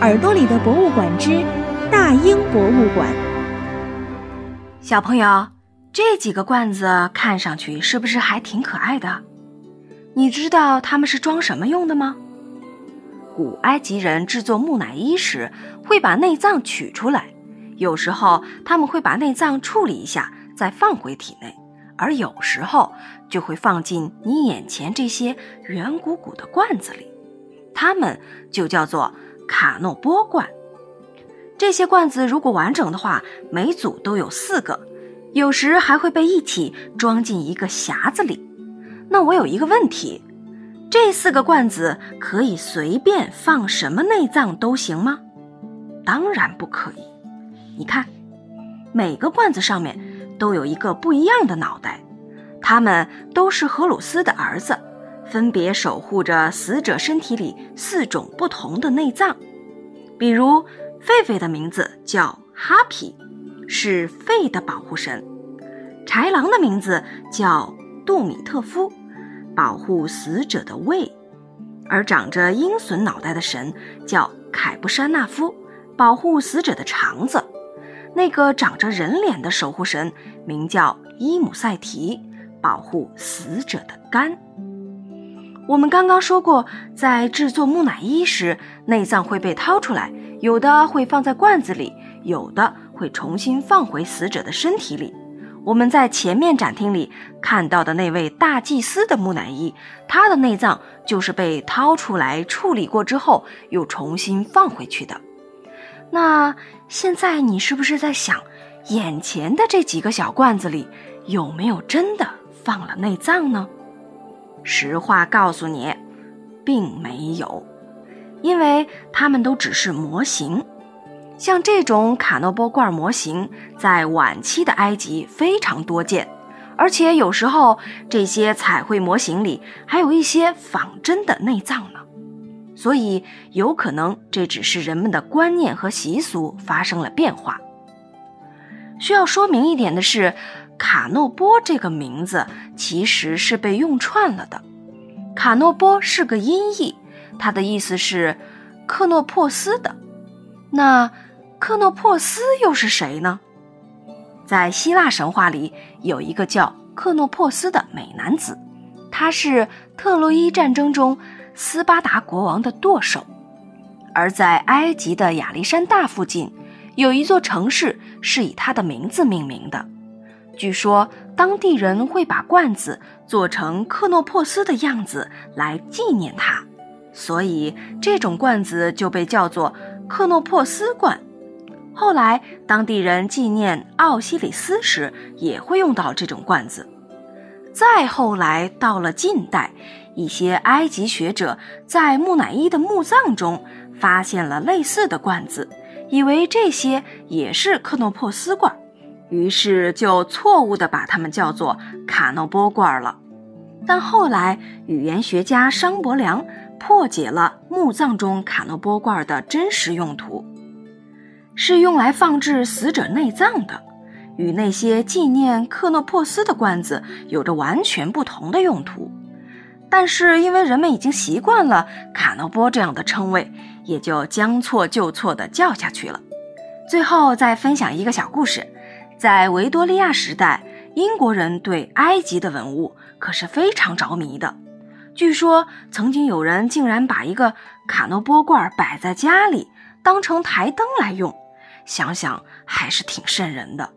耳朵里的博物馆之大英博物馆。小朋友，这几个罐子看上去是不是还挺可爱的？你知道它们是装什么用的吗？古埃及人制作木乃伊时会把内脏取出来，有时候他们会把内脏处理一下再放回体内，而有时候就会放进你眼前这些圆鼓鼓的罐子里，它们就叫做。卡诺波罐，这些罐子如果完整的话，每组都有四个，有时还会被一起装进一个匣子里。那我有一个问题，这四个罐子可以随便放什么内脏都行吗？当然不可以。你看，每个罐子上面都有一个不一样的脑袋，他们都是荷鲁斯的儿子。分别守护着死者身体里四种不同的内脏，比如狒狒的名字叫哈皮，是肺的保护神；豺狼的名字叫杜米特夫，保护死者的胃；而长着鹰隼脑袋的神叫凯布山纳夫，保护死者的肠子；那个长着人脸的守护神名叫伊姆塞提，保护死者的肝。我们刚刚说过，在制作木乃伊时，内脏会被掏出来，有的会放在罐子里，有的会重新放回死者的身体里。我们在前面展厅里看到的那位大祭司的木乃伊，他的内脏就是被掏出来处理过之后又重新放回去的。那现在你是不是在想，眼前的这几个小罐子里有没有真的放了内脏呢？实话告诉你，并没有，因为它们都只是模型。像这种卡诺波罐模型，在晚期的埃及非常多见，而且有时候这些彩绘模型里还有一些仿真的内脏呢。所以，有可能这只是人们的观念和习俗发生了变化。需要说明一点的是。卡诺波这个名字其实是被用串了的。卡诺波是个音译，它的意思是克诺珀斯的。那克诺珀斯又是谁呢？在希腊神话里，有一个叫克诺珀斯的美男子，他是特洛伊战争中斯巴达国王的舵手。而在埃及的亚历山大附近，有一座城市是以他的名字命名的。据说当地人会把罐子做成克诺珀斯的样子来纪念他，所以这种罐子就被叫做克诺珀斯罐。后来当地人纪念奥西里斯时也会用到这种罐子。再后来到了近代，一些埃及学者在木乃伊的墓葬中发现了类似的罐子，以为这些也是克诺珀斯罐。于是就错误地把它们叫做卡诺波罐了，但后来语言学家商伯良破解了墓葬中卡诺波罐的真实用途，是用来放置死者内脏的，与那些纪念克诺珀斯的罐子有着完全不同的用途。但是因为人们已经习惯了卡诺波这样的称谓，也就将错就错地叫下去了。最后再分享一个小故事。在维多利亚时代，英国人对埃及的文物可是非常着迷的。据说曾经有人竟然把一个卡诺波罐摆在家里，当成台灯来用，想想还是挺瘆人的。